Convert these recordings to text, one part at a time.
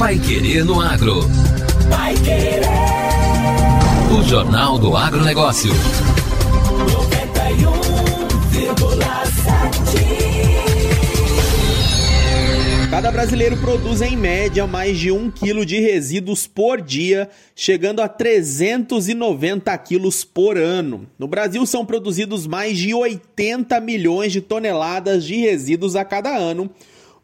Pai Querer no Agro. Pai Querer. O Jornal do Agronegócio. 91,7. Cada brasileiro produz em média mais de um quilo de resíduos por dia, chegando a 390 quilos por ano. No Brasil são produzidos mais de 80 milhões de toneladas de resíduos a cada ano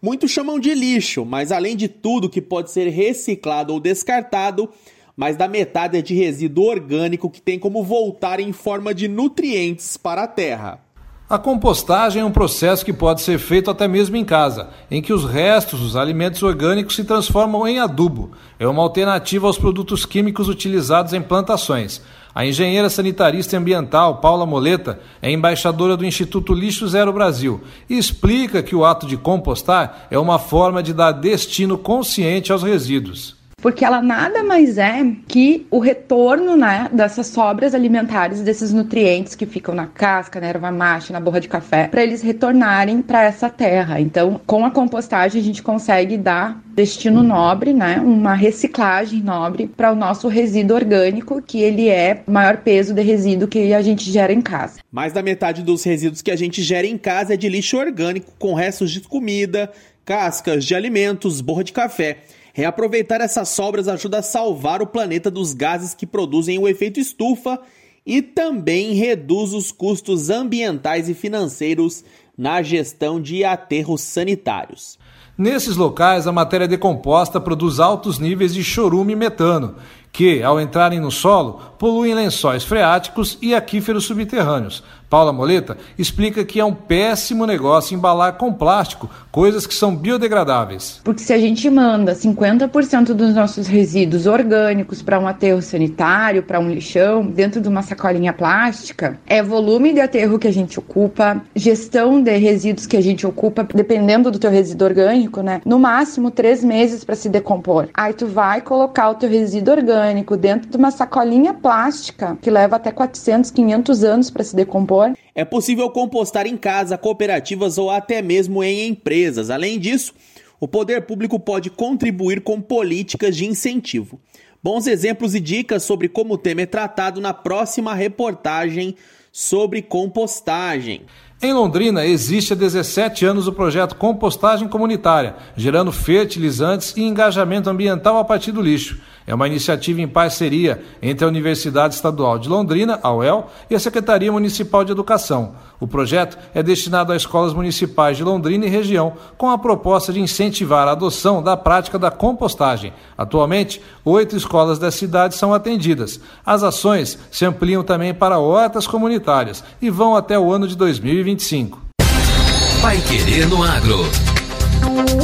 Muitos chamam de lixo, mas além de tudo que pode ser reciclado ou descartado, mais da metade é de resíduo orgânico que tem como voltar em forma de nutrientes para a terra. A compostagem é um processo que pode ser feito até mesmo em casa, em que os restos dos alimentos orgânicos se transformam em adubo. É uma alternativa aos produtos químicos utilizados em plantações. A engenheira sanitarista e ambiental Paula Moleta é embaixadora do Instituto Lixo Zero Brasil e explica que o ato de compostar é uma forma de dar destino consciente aos resíduos porque ela nada mais é que o retorno né, dessas sobras alimentares, desses nutrientes que ficam na casca, na erva mate, na borra de café, para eles retornarem para essa terra. Então, com a compostagem, a gente consegue dar destino nobre, né, uma reciclagem nobre para o nosso resíduo orgânico, que ele é o maior peso de resíduo que a gente gera em casa. Mais da metade dos resíduos que a gente gera em casa é de lixo orgânico, com restos de comida, cascas de alimentos, borra de café. Reaproveitar essas sobras ajuda a salvar o planeta dos gases que produzem o efeito estufa e também reduz os custos ambientais e financeiros na gestão de aterros sanitários. Nesses locais, a matéria decomposta produz altos níveis de chorume e metano, que, ao entrarem no solo, poluem lençóis freáticos e aquíferos subterrâneos. Paula Moleta explica que é um péssimo negócio embalar com plástico coisas que são biodegradáveis. Porque se a gente manda 50% dos nossos resíduos orgânicos para um aterro sanitário, para um lixão, dentro de uma sacolinha plástica, é volume de aterro que a gente ocupa, gestão de resíduos que a gente ocupa, dependendo do teu resíduo orgânico, né? No máximo três meses para se decompor. Aí tu vai colocar o teu resíduo orgânico dentro de uma sacolinha plástica que leva até 400, 500 anos para se decompor. É possível compostar em casa, cooperativas ou até mesmo em empresas. Além disso, o poder público pode contribuir com políticas de incentivo. Bons exemplos e dicas sobre como o tema é tratado na próxima reportagem sobre compostagem. Em Londrina, existe há 17 anos o projeto Compostagem Comunitária, gerando fertilizantes e engajamento ambiental a partir do lixo. É uma iniciativa em parceria entre a Universidade Estadual de Londrina, a UEL, e a Secretaria Municipal de Educação. O projeto é destinado a escolas municipais de Londrina e região, com a proposta de incentivar a adoção da prática da compostagem. Atualmente, oito escolas da cidade são atendidas. As ações se ampliam também para hortas comunitárias e vão até o ano de 2025. Vai querer no agro.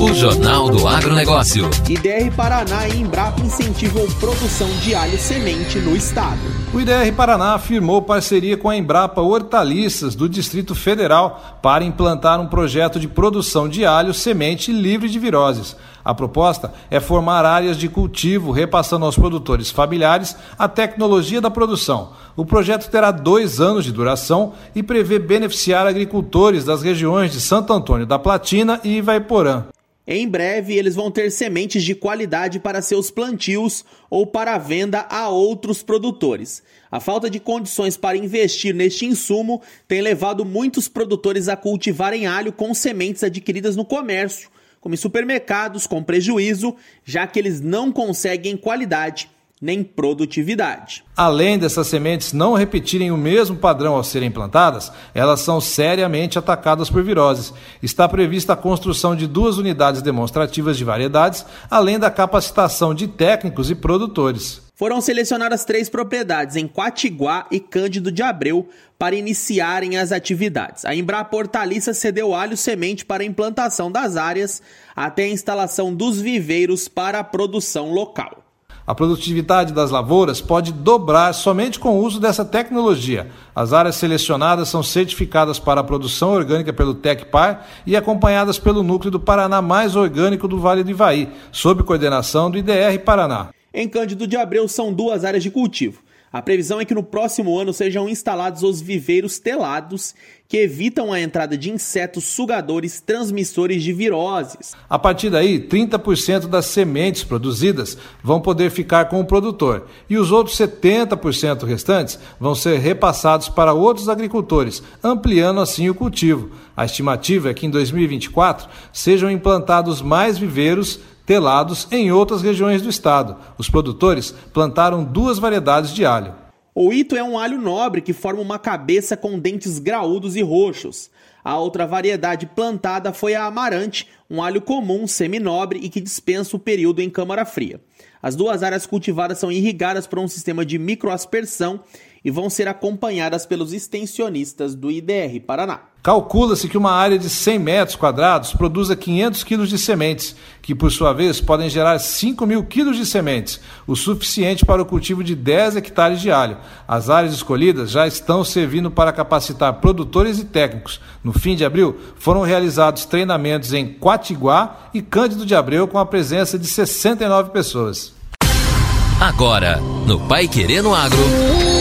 O Jornal do Agronegócio. IDR Paraná e Embrapa incentivam produção de alho semente no estado. O IDR Paraná firmou parceria com a Embrapa Hortaliças do Distrito Federal para implantar um projeto de produção de alho semente livre de viroses. A proposta é formar áreas de cultivo, repassando aos produtores familiares a tecnologia da produção. O projeto terá dois anos de duração e prevê beneficiar agricultores das regiões de Santo Antônio da Platina e Ivaiporã. Em breve, eles vão ter sementes de qualidade para seus plantios ou para venda a outros produtores. A falta de condições para investir neste insumo tem levado muitos produtores a cultivarem alho com sementes adquiridas no comércio como em supermercados com prejuízo, já que eles não conseguem qualidade nem produtividade. Além dessas sementes não repetirem o mesmo padrão ao serem plantadas, elas são seriamente atacadas por viroses. Está prevista a construção de duas unidades demonstrativas de variedades, além da capacitação de técnicos e produtores. Foram selecionadas três propriedades em Quatiguá e Cândido de Abreu para iniciarem as atividades. A Embrapa Hortaliça cedeu alho semente para a implantação das áreas até a instalação dos viveiros para a produção local. A produtividade das lavouras pode dobrar somente com o uso dessa tecnologia. As áreas selecionadas são certificadas para a produção orgânica pelo TecPar e acompanhadas pelo Núcleo do Paraná Mais Orgânico do Vale do Ivaí, sob coordenação do IDR Paraná. Em Cândido de Abreu são duas áreas de cultivo. A previsão é que no próximo ano sejam instalados os viveiros telados, que evitam a entrada de insetos sugadores transmissores de viroses. A partir daí, 30% das sementes produzidas vão poder ficar com o produtor e os outros 70% restantes vão ser repassados para outros agricultores, ampliando assim o cultivo. A estimativa é que em 2024 sejam implantados mais viveiros telados em outras regiões do estado. Os produtores plantaram duas variedades de alho. O ito é um alho nobre que forma uma cabeça com dentes graúdos e roxos. A outra variedade plantada foi a amarante, um alho comum, seminobre e que dispensa o período em câmara fria. As duas áreas cultivadas são irrigadas por um sistema de microaspersão e vão ser acompanhadas pelos extensionistas do IDR Paraná. Calcula-se que uma área de 100 metros quadrados produza 500 quilos de sementes, que por sua vez podem gerar 5 mil quilos de sementes, o suficiente para o cultivo de 10 hectares de alho. As áreas escolhidas já estão servindo para capacitar produtores e técnicos. No fim de abril, foram realizados treinamentos em Quatiguá e Cândido de Abreu com a presença de 69 pessoas. Agora, no Pai Querendo Agro.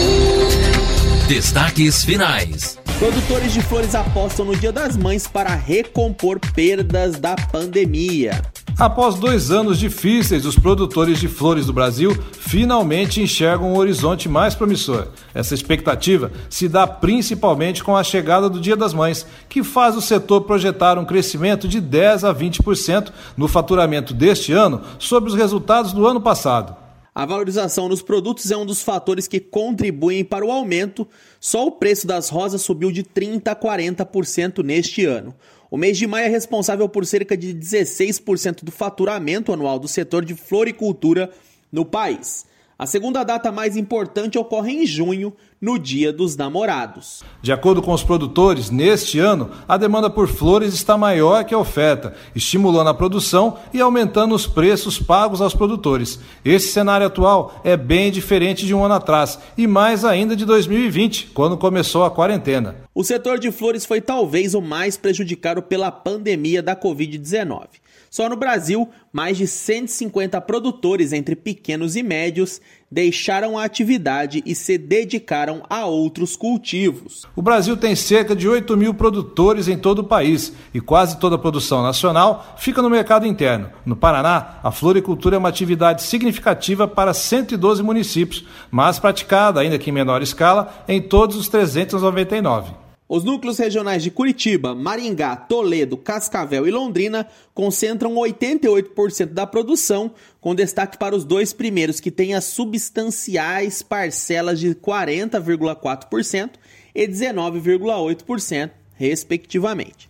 Destaques finais. Produtores de flores apostam no Dia das Mães para recompor perdas da pandemia. Após dois anos difíceis, os produtores de flores do Brasil finalmente enxergam um horizonte mais promissor. Essa expectativa se dá principalmente com a chegada do Dia das Mães, que faz o setor projetar um crescimento de 10 a 20% no faturamento deste ano sobre os resultados do ano passado. A valorização nos produtos é um dos fatores que contribuem para o aumento. Só o preço das rosas subiu de 30% a 40% neste ano. O mês de maio é responsável por cerca de 16% do faturamento anual do setor de floricultura no país. A segunda data mais importante ocorre em junho, no Dia dos Namorados. De acordo com os produtores, neste ano, a demanda por flores está maior que a oferta, estimulando a produção e aumentando os preços pagos aos produtores. Esse cenário atual é bem diferente de um ano atrás e mais ainda de 2020, quando começou a quarentena. O setor de flores foi talvez o mais prejudicado pela pandemia da Covid-19. Só no Brasil, mais de 150 produtores entre pequenos e médios deixaram a atividade e se dedicaram a outros cultivos. O Brasil tem cerca de 8 mil produtores em todo o país e quase toda a produção nacional fica no mercado interno. No Paraná, a floricultura é uma atividade significativa para 112 municípios, mas praticada, ainda que em menor escala, em todos os 399. Os núcleos regionais de Curitiba, Maringá, Toledo, Cascavel e Londrina concentram 88% da produção, com destaque para os dois primeiros, que têm as substanciais parcelas de 40,4% e 19,8%, respectivamente.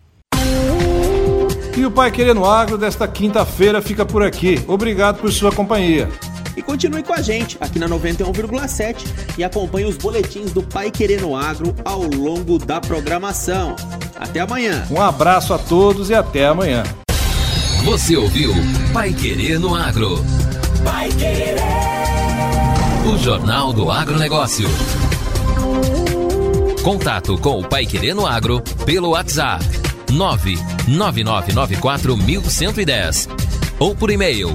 E o Pai Querendo Agro desta quinta-feira fica por aqui. Obrigado por sua companhia. E continue com a gente aqui na 91,7 e acompanhe os boletins do Pai Querendo Agro ao longo da programação. Até amanhã. Um abraço a todos e até amanhã. Você ouviu Pai Querendo Agro. Pai Querer. O Jornal do Agronegócio. Contato com o Pai Querendo Agro pelo WhatsApp 999941110 ou por e-mail